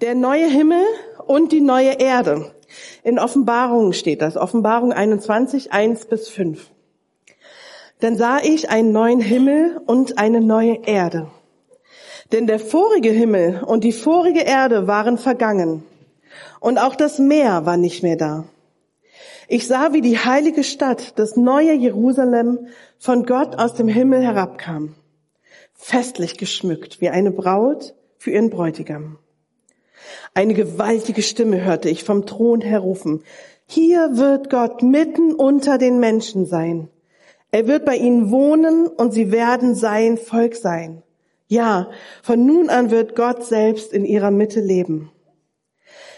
Der neue Himmel und die neue Erde. In Offenbarung steht das, Offenbarung 21, 1 bis 5. Dann sah ich einen neuen Himmel und eine neue Erde. Denn der vorige Himmel und die vorige Erde waren vergangen. Und auch das Meer war nicht mehr da. Ich sah, wie die heilige Stadt, das neue Jerusalem, von Gott aus dem Himmel herabkam, festlich geschmückt wie eine Braut für ihren Bräutigam. Eine gewaltige Stimme hörte ich vom Thron her rufen. Hier wird Gott mitten unter den Menschen sein. Er wird bei ihnen wohnen und sie werden sein Volk sein. Ja, von nun an wird Gott selbst in ihrer Mitte leben.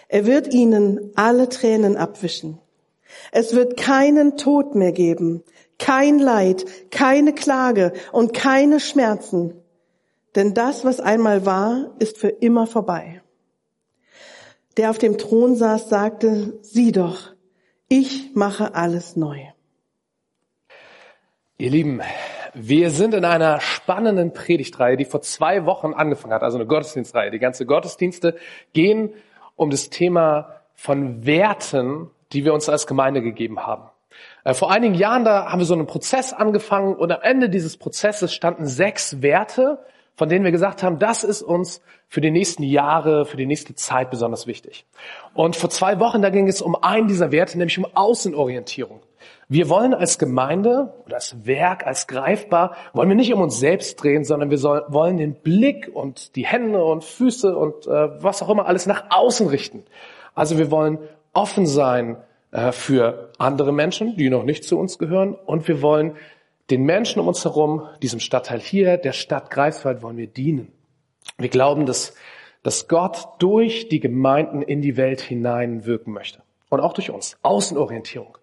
Er wird ihnen alle Tränen abwischen. Es wird keinen Tod mehr geben, kein Leid, keine Klage und keine Schmerzen. Denn das, was einmal war, ist für immer vorbei. Der auf dem Thron saß, sagte, sieh doch, ich mache alles neu. Ihr Lieben, wir sind in einer spannenden Predigtreihe, die vor zwei Wochen angefangen hat, also eine Gottesdienstreihe. Die ganze Gottesdienste gehen um das Thema von Werten, die wir uns als Gemeinde gegeben haben. Äh, vor einigen Jahren, da haben wir so einen Prozess angefangen und am Ende dieses Prozesses standen sechs Werte, von denen wir gesagt haben, das ist uns für die nächsten Jahre, für die nächste Zeit besonders wichtig. Und vor zwei Wochen, da ging es um einen dieser Werte, nämlich um Außenorientierung. Wir wollen als Gemeinde oder als Werk, als greifbar, wollen wir nicht um uns selbst drehen, sondern wir soll, wollen den Blick und die Hände und Füße und äh, was auch immer alles nach außen richten. Also wir wollen offen sein äh, für andere Menschen, die noch nicht zu uns gehören und wir wollen den Menschen um uns herum, diesem Stadtteil hier, der Stadt Greifswald, wollen wir dienen. Wir glauben, dass, dass Gott durch die Gemeinden in die Welt hinein wirken möchte. Und auch durch uns. Außenorientierung.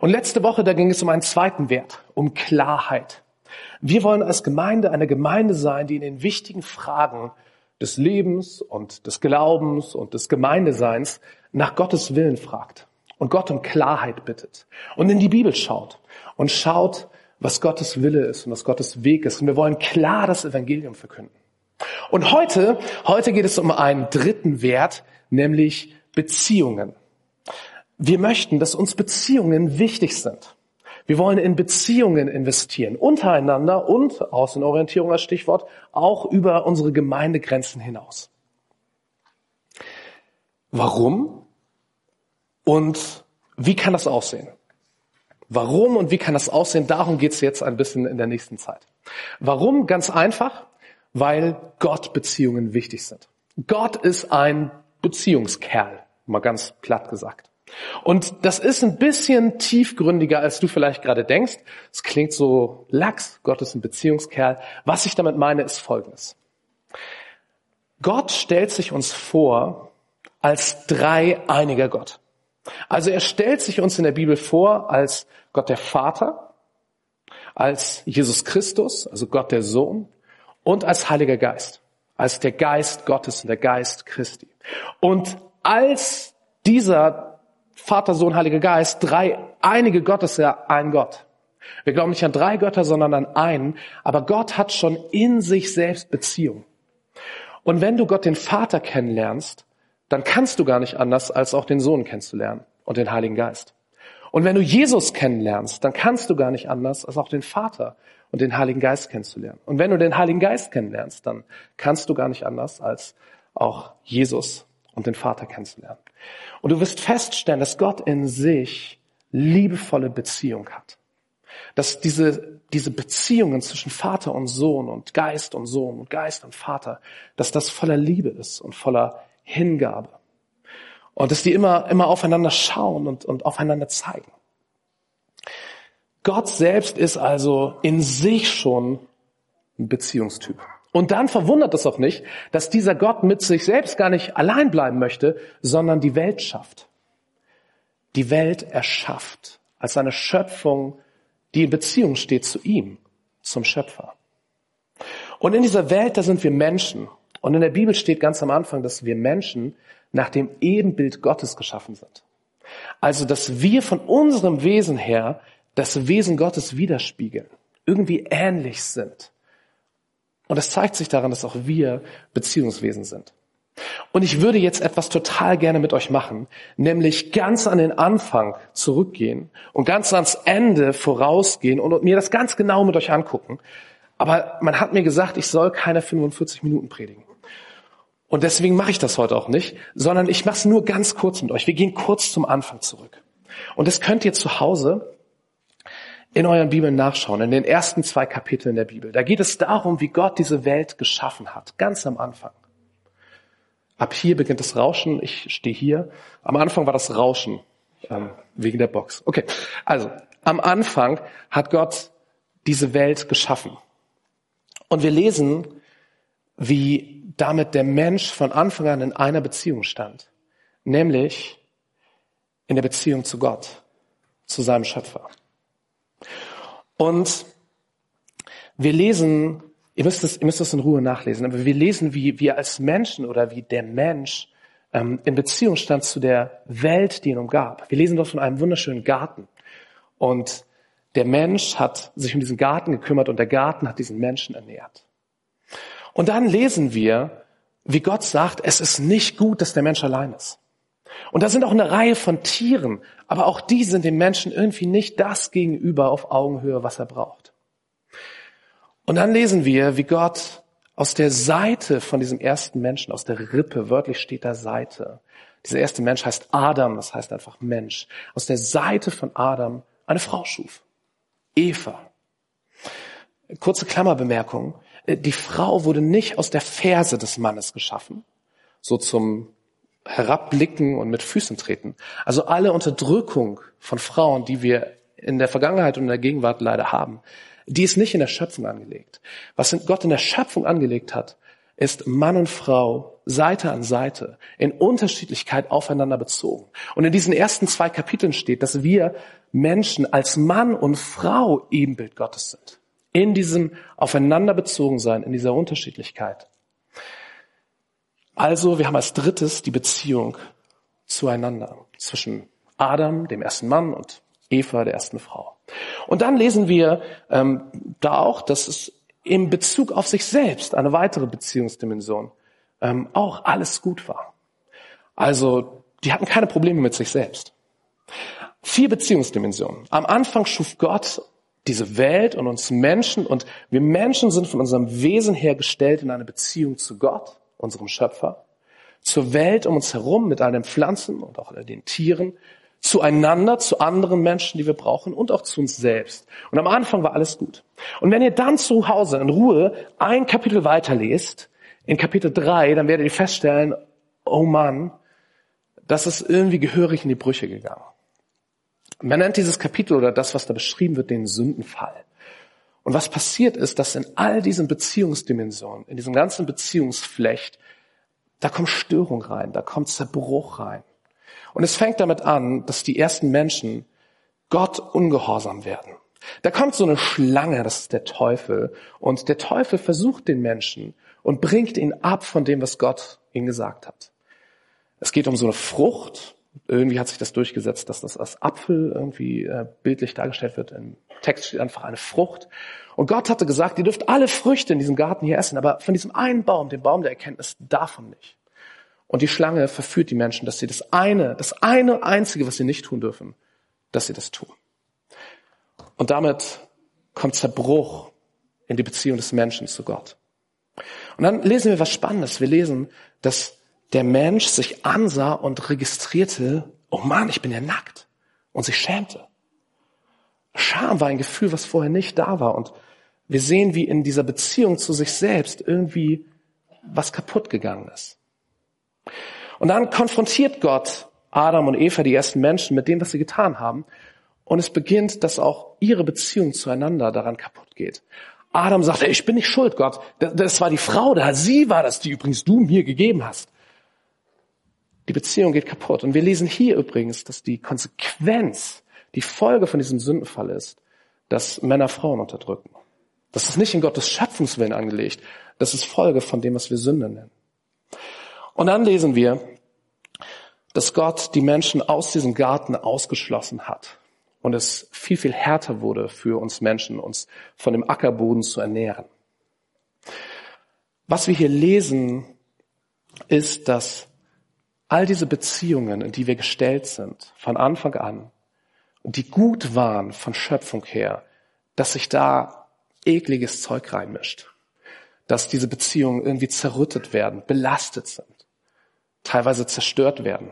Und letzte Woche, da ging es um einen zweiten Wert, um Klarheit. Wir wollen als Gemeinde eine Gemeinde sein, die in den wichtigen Fragen des Lebens und des Glaubens und des Gemeindeseins nach Gottes Willen fragt und Gott um Klarheit bittet und in die Bibel schaut und schaut, was Gottes Wille ist und was Gottes Weg ist. Und wir wollen klar das Evangelium verkünden. Und heute, heute geht es um einen dritten Wert, nämlich Beziehungen. Wir möchten, dass uns Beziehungen wichtig sind. Wir wollen in Beziehungen investieren, untereinander und Außenorientierung als Stichwort, auch über unsere Gemeindegrenzen hinaus. Warum? Und wie kann das aussehen? Warum und wie kann das aussehen? Darum geht es jetzt ein bisschen in der nächsten Zeit. Warum? Ganz einfach, weil Gott Beziehungen wichtig sind. Gott ist ein Beziehungskerl, mal ganz platt gesagt. Und das ist ein bisschen tiefgründiger, als du vielleicht gerade denkst. Es klingt so lax, Gott ist ein Beziehungskerl. Was ich damit meine, ist Folgendes. Gott stellt sich uns vor als dreieiniger Gott. Also er stellt sich uns in der Bibel vor als Gott der Vater, als Jesus Christus, also Gott der Sohn und als Heiliger Geist, als der Geist Gottes und der Geist Christi. Und als dieser Vater, Sohn, Heiliger Geist, drei einige Gott ist ja ein Gott. Wir glauben nicht an drei Götter, sondern an einen. Aber Gott hat schon in sich selbst Beziehung. Und wenn du Gott den Vater kennenlernst, dann kannst du gar nicht anders, als auch den Sohn kennenzulernen und den Heiligen Geist. Und wenn du Jesus kennenlernst, dann kannst du gar nicht anders, als auch den Vater und den Heiligen Geist kennenzulernen. Und wenn du den Heiligen Geist kennenlernst, dann kannst du gar nicht anders, als auch Jesus und den Vater kennenzulernen. Und du wirst feststellen, dass Gott in sich liebevolle Beziehung hat. Dass diese, diese Beziehungen zwischen Vater und Sohn und Geist und Sohn und Geist und Vater, dass das voller Liebe ist und voller Hingabe. Und dass die immer, immer aufeinander schauen und, und aufeinander zeigen. Gott selbst ist also in sich schon ein Beziehungstyp. Und dann verwundert es auch nicht, dass dieser Gott mit sich selbst gar nicht allein bleiben möchte, sondern die Welt schafft. Die Welt erschafft als eine Schöpfung, die in Beziehung steht zu ihm, zum Schöpfer. Und in dieser Welt, da sind wir Menschen. Und in der Bibel steht ganz am Anfang, dass wir Menschen nach dem Ebenbild Gottes geschaffen sind. Also, dass wir von unserem Wesen her das Wesen Gottes widerspiegeln, irgendwie ähnlich sind. Und das zeigt sich daran, dass auch wir Beziehungswesen sind. Und ich würde jetzt etwas total gerne mit euch machen, nämlich ganz an den Anfang zurückgehen und ganz ans Ende vorausgehen und mir das ganz genau mit euch angucken. Aber man hat mir gesagt, ich soll keine 45 Minuten predigen. Und deswegen mache ich das heute auch nicht, sondern ich mache es nur ganz kurz mit euch. Wir gehen kurz zum Anfang zurück. Und das könnt ihr zu Hause in euren Bibeln nachschauen, in den ersten zwei Kapiteln der Bibel. Da geht es darum, wie Gott diese Welt geschaffen hat, ganz am Anfang. Ab hier beginnt das Rauschen. Ich stehe hier. Am Anfang war das Rauschen ähm, wegen der Box. Okay, also am Anfang hat Gott diese Welt geschaffen. Und wir lesen, wie damit der Mensch von Anfang an in einer Beziehung stand, nämlich in der Beziehung zu Gott, zu seinem Schöpfer. Und wir lesen Ihr müsst es, ihr müsst es in Ruhe nachlesen. Aber wir lesen, wie wir als Menschen oder wie der Mensch ähm, in Beziehung stand zu der Welt, die ihn umgab. Wir lesen dort von einem wunderschönen Garten. Und der Mensch hat sich um diesen Garten gekümmert und der Garten hat diesen Menschen ernährt. Und dann lesen wir, wie Gott sagt, es ist nicht gut, dass der Mensch allein ist. Und da sind auch eine Reihe von Tieren, aber auch die sind dem Menschen irgendwie nicht das gegenüber auf Augenhöhe, was er braucht. Und dann lesen wir, wie Gott aus der Seite von diesem ersten Menschen, aus der Rippe, wörtlich steht da Seite. Dieser erste Mensch heißt Adam, das heißt einfach Mensch. Aus der Seite von Adam eine Frau schuf. Eva. Kurze Klammerbemerkung. Die Frau wurde nicht aus der Ferse des Mannes geschaffen, so zum Herabblicken und mit Füßen treten. Also alle Unterdrückung von Frauen, die wir in der Vergangenheit und in der Gegenwart leider haben, die ist nicht in der Schöpfung angelegt. Was Gott in der Schöpfung angelegt hat, ist Mann und Frau Seite an Seite in Unterschiedlichkeit aufeinander bezogen. Und in diesen ersten zwei Kapiteln steht, dass wir Menschen als Mann und Frau Ebenbild Gottes sind. In diesem aufeinander bezogen sein, in dieser Unterschiedlichkeit. Also, wir haben als drittes die Beziehung zueinander zwischen Adam, dem ersten Mann, und Eva, der ersten Frau. Und dann lesen wir ähm, da auch, dass es in Bezug auf sich selbst eine weitere Beziehungsdimension ähm, auch alles gut war. Also die hatten keine Probleme mit sich selbst. Vier Beziehungsdimensionen. Am Anfang schuf Gott diese Welt und uns Menschen und wir Menschen sind von unserem Wesen her gestellt in eine Beziehung zu Gott, unserem Schöpfer, zur Welt um uns herum mit all den Pflanzen und auch den Tieren, zueinander, zu anderen Menschen, die wir brauchen und auch zu uns selbst. Und am Anfang war alles gut. Und wenn ihr dann zu Hause in Ruhe ein Kapitel weiterlest, in Kapitel 3, dann werdet ihr feststellen, oh Mann, das ist irgendwie gehörig in die Brüche gegangen. Man nennt dieses Kapitel oder das, was da beschrieben wird, den Sündenfall. Und was passiert ist, dass in all diesen Beziehungsdimensionen, in diesem ganzen Beziehungsflecht, da kommt Störung rein, da kommt Zerbruch rein. Und es fängt damit an, dass die ersten Menschen Gott ungehorsam werden. Da kommt so eine Schlange, das ist der Teufel. Und der Teufel versucht den Menschen und bringt ihn ab von dem, was Gott ihnen gesagt hat. Es geht um so eine Frucht. Irgendwie hat sich das durchgesetzt, dass das als Apfel irgendwie äh, bildlich dargestellt wird. Im Text steht einfach eine Frucht. Und Gott hatte gesagt, ihr dürft alle Früchte in diesem Garten hier essen, aber von diesem einen Baum, dem Baum der Erkenntnis, davon nicht. Und die Schlange verführt die Menschen, dass sie das eine, das eine einzige, was sie nicht tun dürfen, dass sie das tun. Und damit kommt Zerbruch in die Beziehung des Menschen zu Gott. Und dann lesen wir was Spannendes. Wir lesen, dass der Mensch sich ansah und registrierte, oh Mann, ich bin ja nackt. Und sich schämte. Scham war ein Gefühl, was vorher nicht da war. Und wir sehen, wie in dieser Beziehung zu sich selbst irgendwie was kaputt gegangen ist. Und dann konfrontiert Gott Adam und Eva, die ersten Menschen, mit dem, was sie getan haben. Und es beginnt, dass auch ihre Beziehung zueinander daran kaputt geht. Adam sagt, ich bin nicht schuld, Gott. Das war die Frau da. Sie war das, die übrigens du mir gegeben hast. Die Beziehung geht kaputt. Und wir lesen hier übrigens, dass die Konsequenz, die Folge von diesem Sündenfall ist, dass Männer Frauen unterdrücken. Das ist nicht in Gottes Schöpfungswillen angelegt. Das ist Folge von dem, was wir Sünde nennen. Und dann lesen wir, dass Gott die Menschen aus diesem Garten ausgeschlossen hat und es viel, viel härter wurde für uns Menschen, uns von dem Ackerboden zu ernähren. Was wir hier lesen, ist, dass all diese Beziehungen, in die wir gestellt sind, von Anfang an, und die gut waren von Schöpfung her, dass sich da ekliges Zeug reinmischt. Dass diese Beziehungen irgendwie zerrüttet werden, belastet sind, teilweise zerstört werden.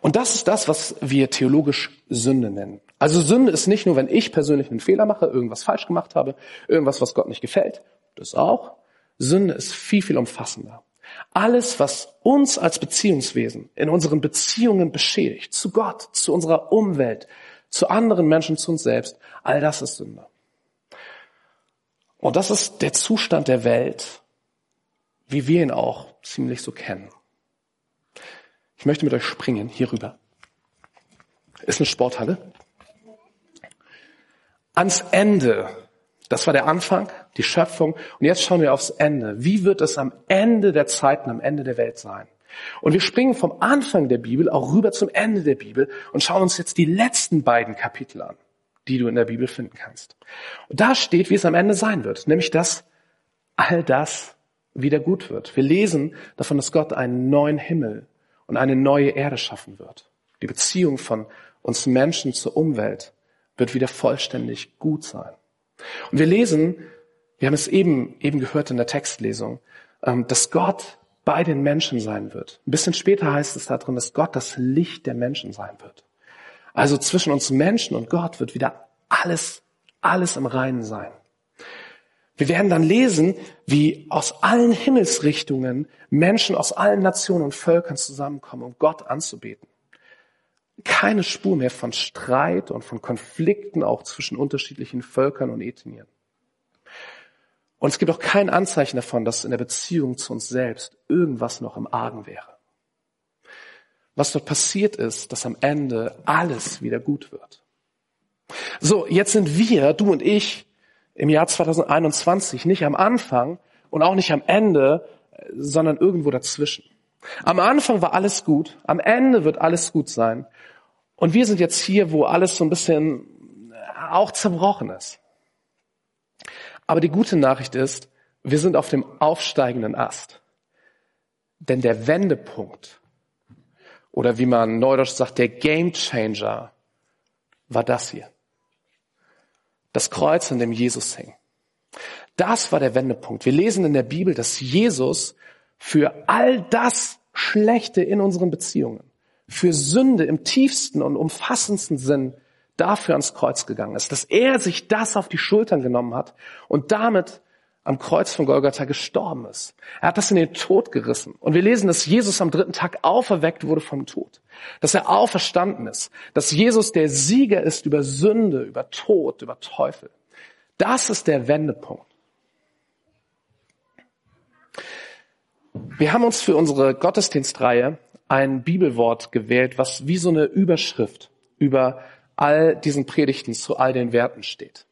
Und das ist das, was wir theologisch Sünde nennen. Also Sünde ist nicht nur, wenn ich persönlich einen Fehler mache, irgendwas falsch gemacht habe, irgendwas, was Gott nicht gefällt. Das auch. Sünde ist viel, viel umfassender. Alles, was uns als Beziehungswesen in unseren Beziehungen beschädigt, zu Gott, zu unserer Umwelt, zu anderen Menschen, zu uns selbst, all das ist Sünde. Und das ist der Zustand der Welt, wie wir ihn auch ziemlich so kennen. Ich möchte mit euch springen, hier rüber. Ist eine Sporthalle. Ans Ende. Das war der Anfang, die Schöpfung. Und jetzt schauen wir aufs Ende. Wie wird es am Ende der Zeiten, am Ende der Welt sein? Und wir springen vom Anfang der Bibel auch rüber zum Ende der Bibel und schauen uns jetzt die letzten beiden Kapitel an die du in der Bibel finden kannst. Und da steht, wie es am Ende sein wird, nämlich dass all das wieder gut wird. Wir lesen davon, dass Gott einen neuen Himmel und eine neue Erde schaffen wird. Die Beziehung von uns Menschen zur Umwelt wird wieder vollständig gut sein. Und wir lesen, wir haben es eben, eben gehört in der Textlesung, ähm, dass Gott bei den Menschen sein wird. Ein bisschen später heißt es da drin, dass Gott das Licht der Menschen sein wird. Also zwischen uns Menschen und Gott wird wieder alles, alles im Reinen sein. Wir werden dann lesen, wie aus allen Himmelsrichtungen Menschen aus allen Nationen und Völkern zusammenkommen, um Gott anzubeten. Keine Spur mehr von Streit und von Konflikten auch zwischen unterschiedlichen Völkern und Ethnien. Und es gibt auch kein Anzeichen davon, dass in der Beziehung zu uns selbst irgendwas noch im Argen wäre was dort passiert ist, dass am Ende alles wieder gut wird. So, jetzt sind wir, du und ich, im Jahr 2021 nicht am Anfang und auch nicht am Ende, sondern irgendwo dazwischen. Am Anfang war alles gut, am Ende wird alles gut sein. Und wir sind jetzt hier, wo alles so ein bisschen auch zerbrochen ist. Aber die gute Nachricht ist, wir sind auf dem aufsteigenden Ast. Denn der Wendepunkt oder wie man neudeutsch sagt, der Game Changer war das hier. Das Kreuz, an dem Jesus hing. Das war der Wendepunkt. Wir lesen in der Bibel, dass Jesus für all das Schlechte in unseren Beziehungen, für Sünde im tiefsten und umfassendsten Sinn dafür ans Kreuz gegangen ist, dass er sich das auf die Schultern genommen hat und damit am Kreuz von Golgatha gestorben ist. Er hat das in den Tod gerissen. Und wir lesen, dass Jesus am dritten Tag auferweckt wurde vom Tod. Dass er auferstanden ist. Dass Jesus der Sieger ist über Sünde, über Tod, über Teufel. Das ist der Wendepunkt. Wir haben uns für unsere Gottesdienstreihe ein Bibelwort gewählt, was wie so eine Überschrift über all diesen Predigten zu all den Werten steht.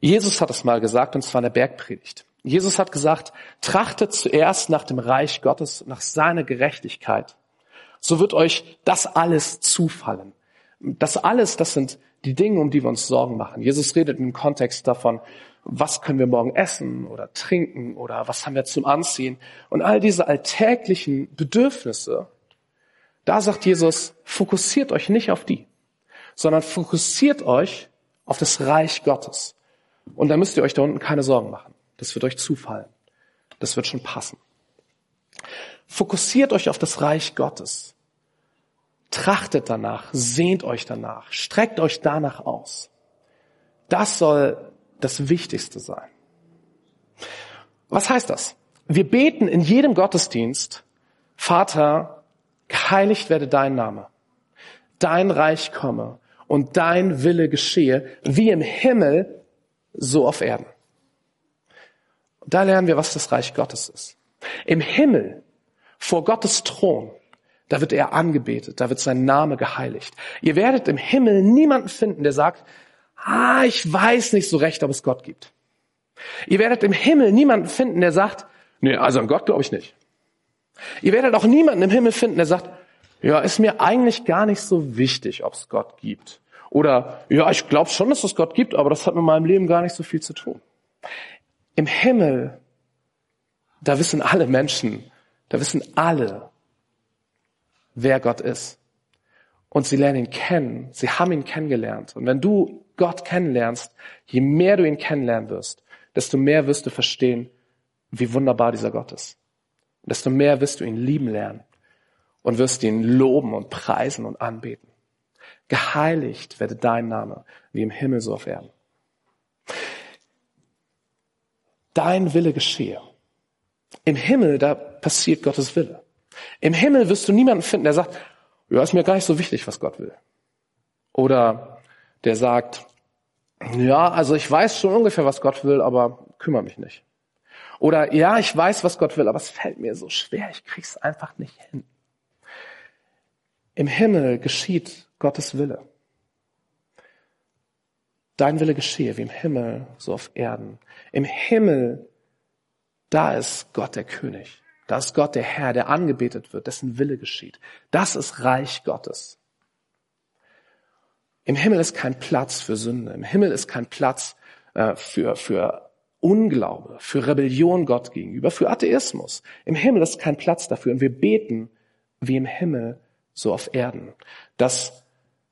Jesus hat es mal gesagt, und zwar in der Bergpredigt. Jesus hat gesagt, trachtet zuerst nach dem Reich Gottes, nach seiner Gerechtigkeit. So wird euch das alles zufallen. Das alles, das sind die Dinge, um die wir uns Sorgen machen. Jesus redet im Kontext davon, was können wir morgen essen oder trinken oder was haben wir zum Anziehen. Und all diese alltäglichen Bedürfnisse, da sagt Jesus, fokussiert euch nicht auf die, sondern fokussiert euch auf das Reich Gottes. Und da müsst ihr euch da unten keine Sorgen machen. Das wird euch zufallen. Das wird schon passen. Fokussiert euch auf das Reich Gottes. Trachtet danach, sehnt euch danach, streckt euch danach aus. Das soll das Wichtigste sein. Was heißt das? Wir beten in jedem Gottesdienst, Vater, geheiligt werde dein Name, dein Reich komme und dein Wille geschehe, wie im Himmel, so auf Erden. Und da lernen wir, was das Reich Gottes ist. Im Himmel, vor Gottes Thron, da wird er angebetet, da wird sein Name geheiligt. Ihr werdet im Himmel niemanden finden, der sagt, ah, ich weiß nicht so recht, ob es Gott gibt. Ihr werdet im Himmel niemanden finden, der sagt, nee, also an Gott glaube ich nicht. Ihr werdet auch niemanden im Himmel finden, der sagt, ja, ist mir eigentlich gar nicht so wichtig, ob es Gott gibt. Oder, ja, ich glaube schon, dass es Gott gibt, aber das hat mit meinem Leben gar nicht so viel zu tun. Im Himmel, da wissen alle Menschen, Da wissen alle, wer Gott ist. Und sie lernen ihn kennen. Sie haben ihn kennengelernt. Und wenn du Gott kennenlernst, je mehr du ihn kennenlernen wirst, desto mehr wirst du verstehen, wie wunderbar dieser Gott ist. Und desto mehr wirst du ihn lieben lernen und wirst ihn loben und preisen und anbeten. Geheiligt werde dein Name, wie im Himmel so auf Erden. Dein Wille geschehe. Im Himmel, da passiert Gottes Wille. Im Himmel wirst du niemanden finden, der sagt, ja, ist mir gar nicht so wichtig, was Gott will. Oder der sagt, ja, also ich weiß schon ungefähr, was Gott will, aber kümmere mich nicht. Oder ja, ich weiß, was Gott will, aber es fällt mir so schwer, ich krieg's einfach nicht hin. Im Himmel geschieht Gottes Wille. Dein Wille geschehe, wie im Himmel, so auf Erden. Im Himmel, da ist Gott der König. Da ist Gott der Herr, der angebetet wird, dessen Wille geschieht. Das ist Reich Gottes. Im Himmel ist kein Platz für Sünde. Im Himmel ist kein Platz äh, für, für Unglaube, für Rebellion Gott gegenüber, für Atheismus. Im Himmel ist kein Platz dafür. Und wir beten wie im Himmel, so auf Erden. Dass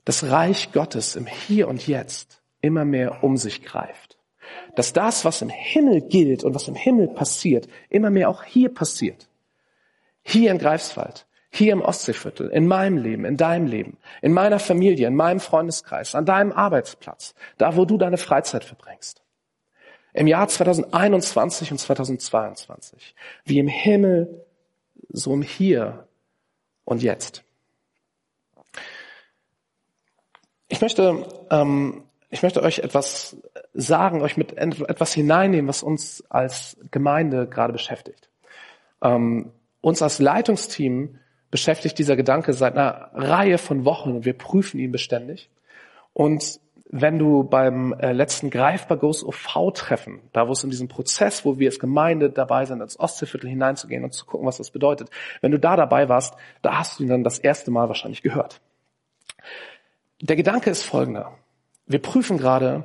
das Reich Gottes im Hier und Jetzt immer mehr um sich greift. Dass das, was im Himmel gilt und was im Himmel passiert, immer mehr auch hier passiert. Hier in Greifswald, hier im Ostseeviertel, in meinem Leben, in deinem Leben, in meiner Familie, in meinem Freundeskreis, an deinem Arbeitsplatz, da wo du deine Freizeit verbringst. Im Jahr 2021 und 2022, wie im Himmel, so im Hier und Jetzt. Ich möchte, ähm, ich möchte euch etwas sagen, euch mit etwas hineinnehmen, was uns als Gemeinde gerade beschäftigt. Ähm, uns als Leitungsteam beschäftigt dieser Gedanke seit einer Reihe von Wochen und wir prüfen ihn beständig. Und wenn du beim äh, letzten Greifbar Goes OV-Treffen, da wo es in diesem Prozess, wo wir als Gemeinde dabei sind, ins Ostseeviertel hineinzugehen und zu gucken, was das bedeutet, wenn du da dabei warst, da hast du ihn dann das erste Mal wahrscheinlich gehört. Der Gedanke ist folgender. Wir prüfen gerade,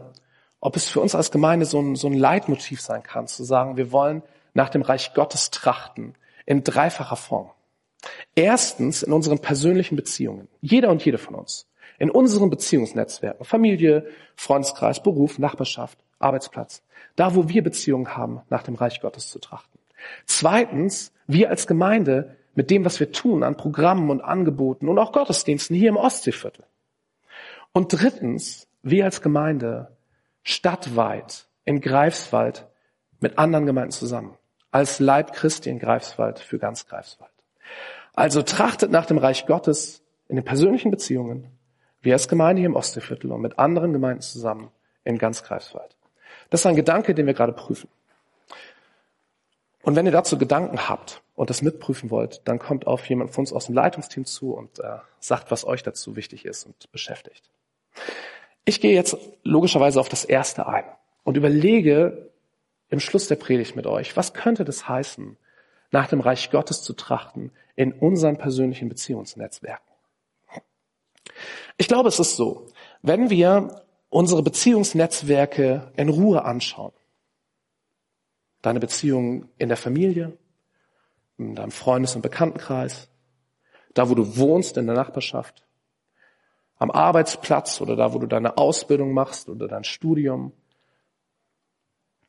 ob es für uns als Gemeinde so ein, so ein Leitmotiv sein kann, zu sagen, wir wollen nach dem Reich Gottes trachten, in dreifacher Form. Erstens in unseren persönlichen Beziehungen. Jeder und jede von uns. In unseren Beziehungsnetzwerken. Familie, Freundeskreis, Beruf, Nachbarschaft, Arbeitsplatz. Da, wo wir Beziehungen haben, nach dem Reich Gottes zu trachten. Zweitens, wir als Gemeinde mit dem, was wir tun an Programmen und Angeboten und auch Gottesdiensten hier im Ostseeviertel. Und drittens, wir als Gemeinde stadtweit in Greifswald mit anderen Gemeinden zusammen als Leib Christi in Greifswald für ganz Greifswald. Also trachtet nach dem Reich Gottes in den persönlichen Beziehungen, wie als Gemeinde hier im Ostseeviertel und mit anderen Gemeinden zusammen in ganz Greifswald. Das ist ein Gedanke, den wir gerade prüfen. Und wenn ihr dazu Gedanken habt und das mitprüfen wollt, dann kommt auf jemand von uns aus dem Leitungsteam zu und äh, sagt, was euch dazu wichtig ist und beschäftigt. Ich gehe jetzt logischerweise auf das erste ein und überlege, im Schluss der Predigt mit euch, was könnte das heißen, nach dem Reich Gottes zu trachten in unseren persönlichen Beziehungsnetzwerken? Ich glaube, es ist so, wenn wir unsere Beziehungsnetzwerke in Ruhe anschauen, deine Beziehungen in der Familie, in deinem Freundes- und Bekanntenkreis, da wo du wohnst in der Nachbarschaft, am Arbeitsplatz oder da wo du deine Ausbildung machst oder dein Studium,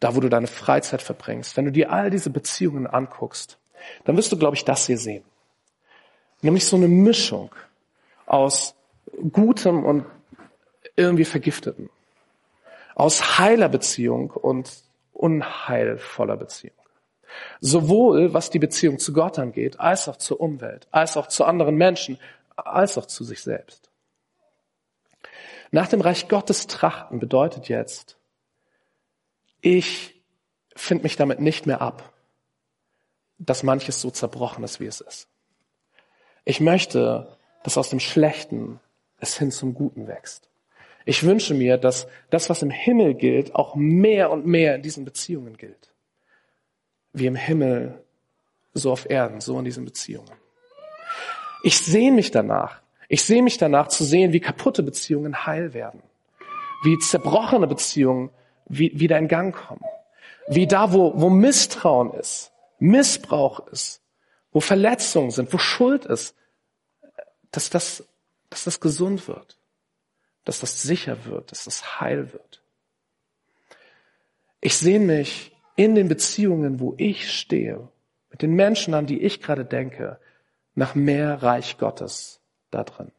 da wo du deine Freizeit verbringst, wenn du dir all diese Beziehungen anguckst, dann wirst du, glaube ich, das hier sehen. Nämlich so eine Mischung aus Gutem und irgendwie Vergifteten. Aus heiler Beziehung und unheilvoller Beziehung. Sowohl was die Beziehung zu Gott angeht, als auch zur Umwelt, als auch zu anderen Menschen, als auch zu sich selbst. Nach dem Reich Gottes trachten bedeutet jetzt, ich finde mich damit nicht mehr ab, dass manches so zerbrochen ist, wie es ist. Ich möchte, dass aus dem Schlechten es hin zum Guten wächst. Ich wünsche mir, dass das, was im Himmel gilt, auch mehr und mehr in diesen Beziehungen gilt. Wie im Himmel, so auf Erden, so in diesen Beziehungen. Ich sehe mich danach. Ich sehe mich danach zu sehen, wie kaputte Beziehungen heil werden. Wie zerbrochene Beziehungen wieder in Gang kommen. Wie da, wo, wo Misstrauen ist, Missbrauch ist, wo Verletzungen sind, wo Schuld ist, dass das, dass das gesund wird, dass das sicher wird, dass das heil wird. Ich sehne mich in den Beziehungen, wo ich stehe, mit den Menschen, an die ich gerade denke, nach mehr Reich Gottes da drin.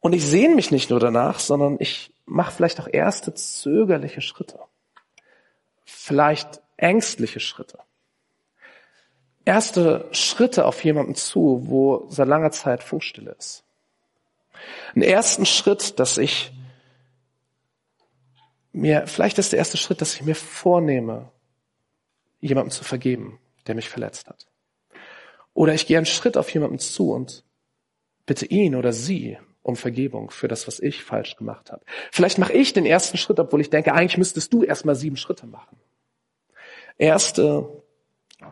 Und ich sehne mich nicht nur danach, sondern ich mache vielleicht auch erste zögerliche Schritte. Vielleicht ängstliche Schritte. Erste Schritte auf jemanden zu, wo seit langer Zeit Funkstille ist. Einen ersten Schritt, dass ich mir, vielleicht ist der erste Schritt, dass ich mir vornehme, jemandem zu vergeben, der mich verletzt hat. Oder ich gehe einen Schritt auf jemanden zu und bitte ihn oder sie um Vergebung für das, was ich falsch gemacht habe. Vielleicht mache ich den ersten Schritt, obwohl ich denke, eigentlich müsstest du erst mal sieben Schritte machen. Erste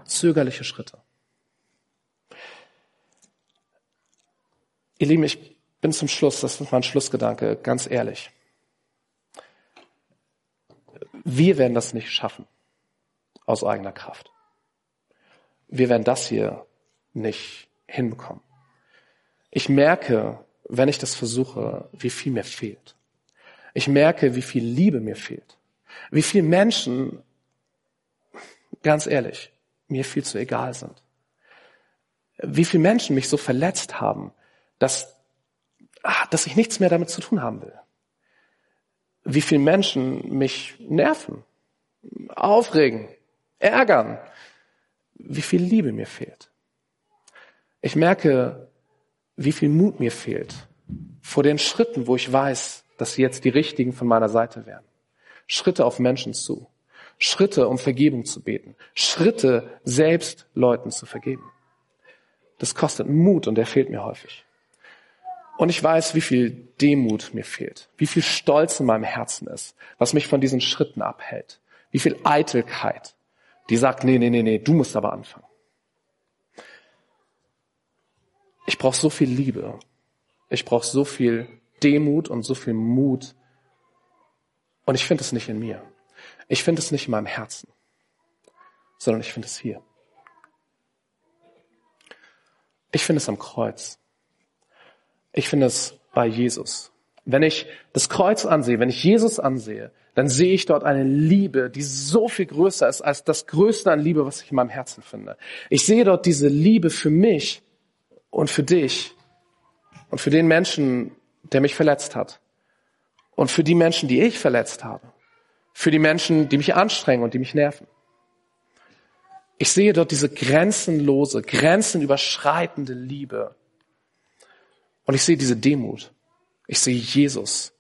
zögerliche Schritte. Ihr Lieben, ich bin zum Schluss, das ist mein Schlussgedanke, ganz ehrlich. Wir werden das nicht schaffen aus eigener Kraft. Wir werden das hier nicht hinbekommen. Ich merke, wenn ich das versuche, wie viel mir fehlt. Ich merke, wie viel Liebe mir fehlt. Wie viel Menschen, ganz ehrlich, mir viel zu egal sind. Wie viel Menschen mich so verletzt haben, dass, ah, dass ich nichts mehr damit zu tun haben will. Wie viel Menschen mich nerven, aufregen, ärgern. Wie viel Liebe mir fehlt. Ich merke, wie viel Mut mir fehlt vor den Schritten, wo ich weiß, dass jetzt die richtigen von meiner Seite wären. Schritte auf Menschen zu. Schritte, um Vergebung zu beten. Schritte, selbst Leuten zu vergeben. Das kostet Mut und der fehlt mir häufig. Und ich weiß, wie viel Demut mir fehlt, wie viel Stolz in meinem Herzen ist, was mich von diesen Schritten abhält, wie viel Eitelkeit, die sagt, nee, nee, nee, nee, du musst aber anfangen. Ich brauche so viel Liebe. Ich brauche so viel Demut und so viel Mut. Und ich finde es nicht in mir. Ich finde es nicht in meinem Herzen, sondern ich finde es hier. Ich finde es am Kreuz. Ich finde es bei Jesus. Wenn ich das Kreuz ansehe, wenn ich Jesus ansehe, dann sehe ich dort eine Liebe, die so viel größer ist als das Größte an Liebe, was ich in meinem Herzen finde. Ich sehe dort diese Liebe für mich, und für dich und für den Menschen, der mich verletzt hat und für die Menschen, die ich verletzt habe, für die Menschen, die mich anstrengen und die mich nerven. Ich sehe dort diese grenzenlose, grenzenüberschreitende Liebe. Und ich sehe diese Demut. Ich sehe Jesus,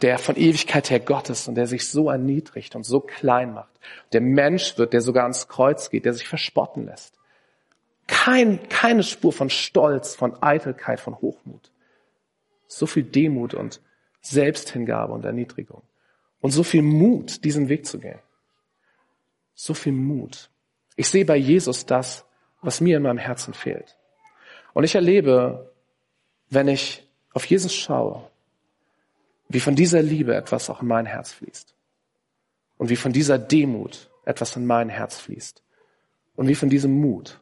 der von Ewigkeit her Gott ist und der sich so erniedrigt und so klein macht. Der Mensch wird, der sogar ans Kreuz geht, der sich verspotten lässt. Kein, keine Spur von Stolz, von Eitelkeit, von Hochmut. So viel Demut und Selbsthingabe und Erniedrigung. Und so viel Mut, diesen Weg zu gehen. So viel Mut. Ich sehe bei Jesus das, was mir in meinem Herzen fehlt. Und ich erlebe, wenn ich auf Jesus schaue, wie von dieser Liebe etwas auch in mein Herz fließt. Und wie von dieser Demut etwas in mein Herz fließt. Und wie von diesem Mut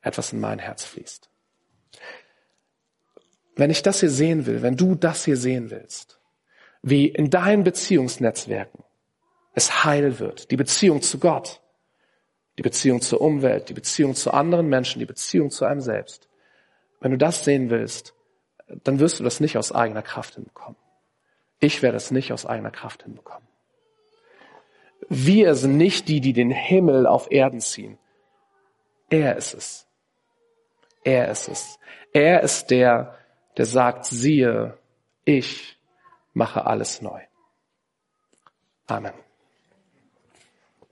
etwas in mein Herz fließt. Wenn ich das hier sehen will, wenn du das hier sehen willst, wie in deinen Beziehungsnetzwerken es heil wird, die Beziehung zu Gott, die Beziehung zur Umwelt, die Beziehung zu anderen Menschen, die Beziehung zu einem selbst. Wenn du das sehen willst, dann wirst du das nicht aus eigener Kraft hinbekommen. Ich werde es nicht aus eigener Kraft hinbekommen. Wir sind nicht die, die den Himmel auf Erden ziehen. Er ist es. Er ist es. Er ist der, der sagt, siehe, ich mache alles neu. Amen.